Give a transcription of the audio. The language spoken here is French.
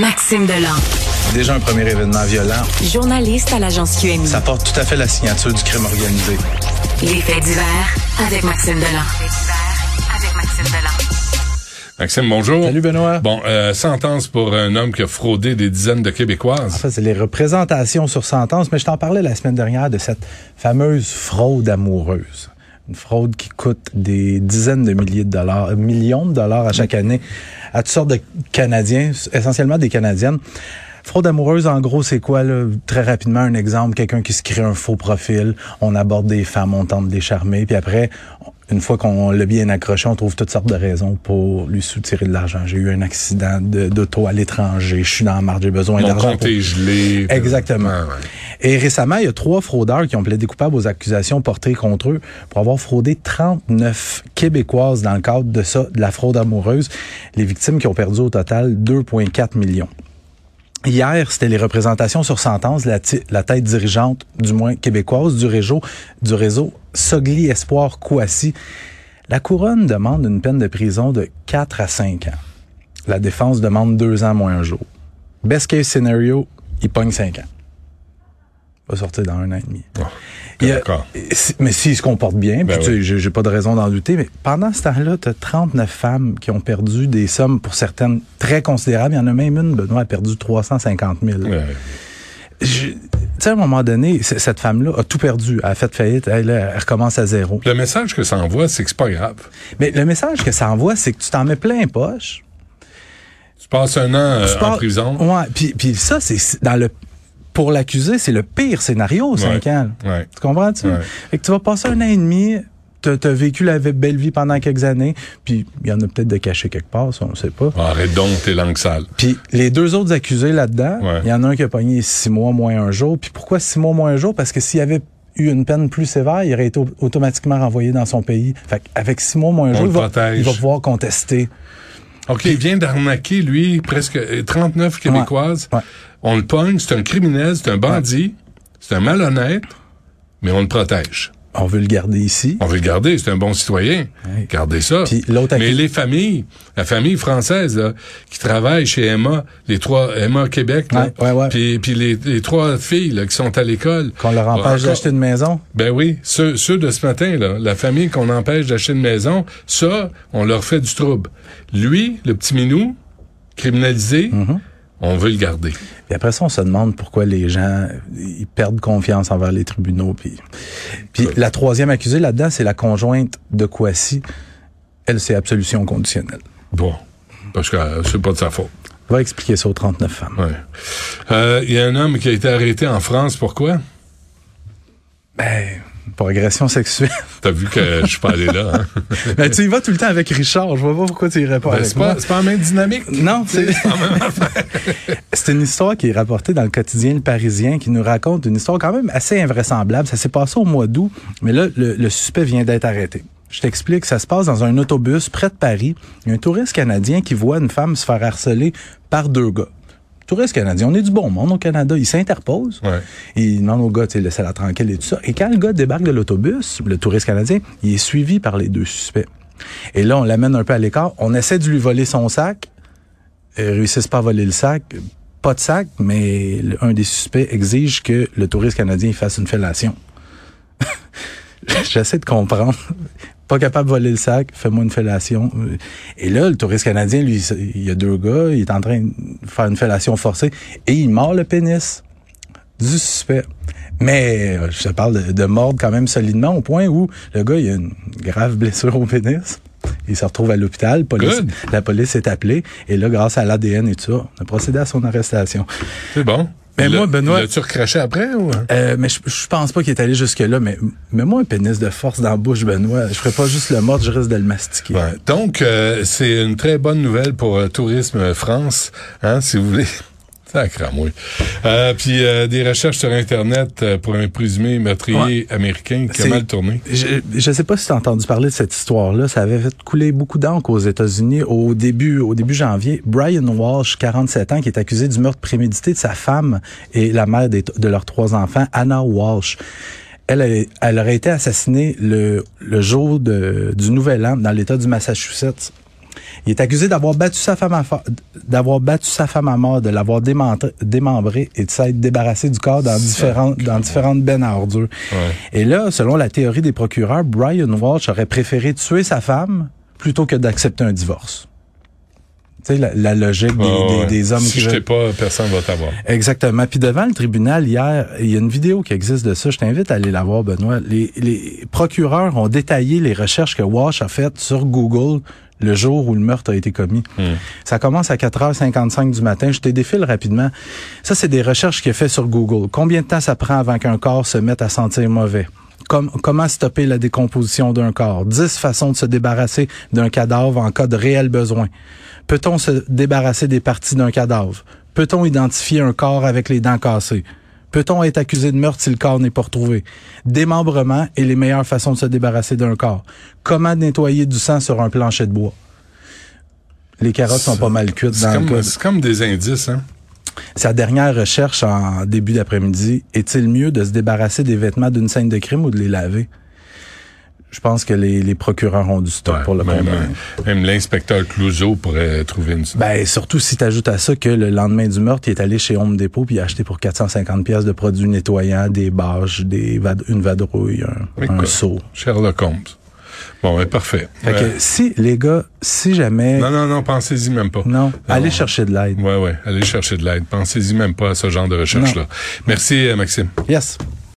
Maxime Delan. Déjà un premier événement violent. Journaliste à l'agence QMI. Ça porte tout à fait la signature du crime organisé. Les faits divers avec Maxime Delan. avec Maxime Delan. Maxime, bonjour. Salut Benoît. Bon, euh, sentence pour un homme qui a fraudé des dizaines de Québécoises. En fait, c'est les représentations sur sentence, mais je t'en parlais la semaine dernière de cette fameuse fraude amoureuse. Une fraude qui coûte des dizaines de milliers de dollars, euh, millions de dollars à chaque année à toutes sortes de Canadiens, essentiellement des Canadiennes. Fraude amoureuse, en gros, c'est quoi? Là? Très rapidement, un exemple, quelqu'un qui se crée un faux profil, on aborde des femmes, on tente de les charmer, puis après, une fois qu'on l'a bien accroché, on trouve toutes sortes de raisons pour lui soutirer de l'argent. J'ai eu un accident d'auto à l'étranger, je suis dans la marge, j'ai besoin d'argent. Mon compte est gelé. Exactement. Ouais. Et récemment, il y a trois fraudeurs qui ont plaidé coupables aux accusations portées contre eux pour avoir fraudé 39 Québécoises dans le cadre de ça, de la fraude amoureuse. Les victimes qui ont perdu au total 2,4 millions. Hier, c'était les représentations sur sentence, la, tête dirigeante, du moins québécoise, du réseau, du réseau Sogli Espoir Kouassi. La couronne demande une peine de prison de 4 à 5 ans. La défense demande 2 ans moins un jour. Best case scenario, il pogne 5 ans. Va sortir dans un an et demi. Oh, D'accord. Mais s'il se comporte bien, ben puis oui. j'ai pas de raison d'en douter, mais pendant ce temps-là, tu as 39 femmes qui ont perdu des sommes pour certaines très considérables. Il y en a même une, Benoît, a perdu 350 000. Ouais. Tu sais, à un moment donné, cette femme-là a tout perdu. Elle a fait faillite. Elle, elle recommence à zéro. Le message que ça envoie, c'est que c'est pas grave. Mais le message que ça envoie, c'est que tu t'en mets plein poche. Tu passes un an euh, en prison. Ouais. Puis, puis ça, c'est dans le pour l'accusé, c'est le pire scénario, 5 Ouais. ans. Ouais. Tu comprends-tu? Ouais. Fait que tu vas passer un an et demi, t'as as vécu la belle vie pendant quelques années, puis il y en a peut-être de cachés quelque part, ça, on ne sait pas. Arrête donc tes langues sales. Puis les deux autres accusés là-dedans, il y en a un qui a pogné six mois moins un jour. Puis pourquoi six mois moins un jour? Parce que s'il y avait eu une peine plus sévère, il aurait été au- automatiquement renvoyé dans son pays. Fait avec six mois moins un On jour, va, il va pouvoir contester. OK, il vient d'arnaquer, lui, presque euh, 39 Québécoises. Ouais. On le pogne, c'est un criminel, c'est un bandit, c'est un malhonnête, mais on le protège. On veut le garder ici. On veut le garder, c'est un bon citoyen. Ouais. Gardez ça. Puis l'autre Mais les familles, la famille française là, qui travaille chez Emma, les trois Emma Québec, là, Ouais, ouais, ouais. puis, puis les, les trois filles là, qui sont à l'école. Qu'on leur empêche d'acheter une maison? Ben oui, ceux, ceux de ce matin, là, la famille qu'on empêche d'acheter une maison, ça, on leur fait du trouble. Lui, le petit minou, criminalisé, Mm-hmm. On veut le garder. Puis après ça, on se demande pourquoi les gens ils perdent confiance envers les tribunaux. Puis, puis Ouais. la troisième accusée là-dedans, c'est la conjointe de Kouassi. Elle, c'est absolution conditionnelle. Bon, parce que euh, c'est pas de sa faute. Va expliquer ça aux 39 femmes. Ouais. Euh, Il y a un homme qui a été arrêté en France. Pourquoi? Ben, pour agression sexuelle. T'as vu que je suis pas allé là. Hein? ben, tu y vas tout le temps avec Richard. Je vois pas pourquoi tu irais pas Ben, avec c'est moi. pas, c'est pas la même dynamique. Non, c'est c'est une histoire qui est rapportée dans le quotidien Le Parisien qui nous raconte une histoire quand même assez invraisemblable. Ça s'est passé au mois d'août, mais là, le, le suspect vient d'être arrêté. Je t'explique, ça se passe dans un autobus près de Paris. Il y a un touriste canadien qui voit une femme se faire harceler par deux gars. Touriste canadien, on est du bon monde au Canada. Il s'interpose. Ouais. Il demande au gars, tu sais, laissez-la tranquille et tout ça. Et quand le gars débarque de l'autobus, le touriste canadien, il est suivi par les deux suspects. Et là, on l'amène un peu à l'écart. On essaie de lui voler son sac. Ils réussissent pas à voler le sac. Pas de sac, mais un des suspects exige que le touriste canadien fasse une fellation. J'essaie de comprendre. Pas capable de voler le sac, fais-moi une fellation. Et là, le touriste canadien, lui, il y a deux gars, il est en train de faire une fellation forcée et il mord le pénis du suspect. Mais euh, je te parle de, de mordre quand même solidement au point où le gars, il a une grave blessure au pénis. Il se retrouve à l'hôpital. Police- la police est appelée. Et là, grâce à l'ADN et tout ça, on a procédé à son arrestation. C'est bon. Mais Il moi, Benoît- L'as-tu recraché après ou? Euh, mais je, je pense pas qu'il est allé jusque-là. Mais, mais moi, un pénis de force dans la bouche, Benoît, je ferais pas juste le mordre, je risque de le mastiquer. Ouais. Donc, euh, c'est une très bonne nouvelle pour euh, Tourisme France, hein, si vous voulez. Sacramouille. Euh, puis euh, des recherches sur Internet euh, pour un présumé meurtrier américain qui a mal tourné. Je, je sais pas si tu as entendu parler de cette histoire-là. Ça avait fait couler beaucoup d'encre aux États-Unis au début, au début janvier. Brian Walsh, 47 ans, qui est accusé du meurtre prémédité de sa femme et la mère des- de leurs trois enfants, Anna Walsh. Elle, elle, elle aurait été assassinée le, le jour de, du Nouvel An dans l'État du Massachusetts. Il est accusé d'avoir battu sa femme à fa- d'avoir battu sa femme à mort, de l'avoir démembré et de s'être débarrassé du corps dans différentes dans différentes bennes à ordures. Ouais. Et là, selon la théorie des procureurs, Brian Walsh aurait préféré tuer sa femme plutôt que d'accepter un divorce. Tu sais, la, la logique des, Ouais, des- ouais. des hommes si je t'ai pas, personne va t'avoir. Exactement. Puis devant le tribunal hier, il y a une vidéo qui existe de ça. Je t'invite à aller la voir, Benoît. Les, les procureurs ont détaillé les recherches que Walsh a faites sur Google le jour où le meurtre a été commis. Ça commence à 4h55 du matin. Je te défile rapidement. Ça, c'est des recherches qu'il a fait sur Google. Combien de temps ça prend avant qu'un corps se mette à sentir mauvais? Com- comment stopper la décomposition d'un corps? 10 façons de se débarrasser d'un cadavre en cas de réel besoin. Peut-on se débarrasser des parties d'un cadavre? Peut-on identifier un corps avec les dents cassées? Peut-on être accusé de meurtre si le corps n'est pas retrouvé? Démembrement et les meilleures façons de se débarrasser d'un corps. Comment nettoyer du sang sur un plancher de bois? Les carottes sont pas mal cuites dans le comme, c'est comme des indices, hein? Sa dernière recherche en début d'après-midi, est-il mieux de se débarrasser des vêtements d'une scène de crime ou de les laver? Je pense que les, les procureurs ont du stock Ouais, pour le même, euh, même l'inspecteur Clouseau pourrait trouver une... Ben, surtout si tu ajoutes à ça que le lendemain du meurtre, il est allé chez Home Depot puis il a acheté pour 450 pièces de produits nettoyants, des bâches, des une vadrouille, un, un seau. Sherlock Holmes. Bon, ben, parfait. Fait Euh, si, les gars, si jamais... non, non, non, pensez-y même pas. Non, allez Non. chercher de l'aide. Ouais, ouais, allez chercher de l'aide. Pensez-y même pas à ce genre de recherche-là. Merci, euh, Maxime. Yes.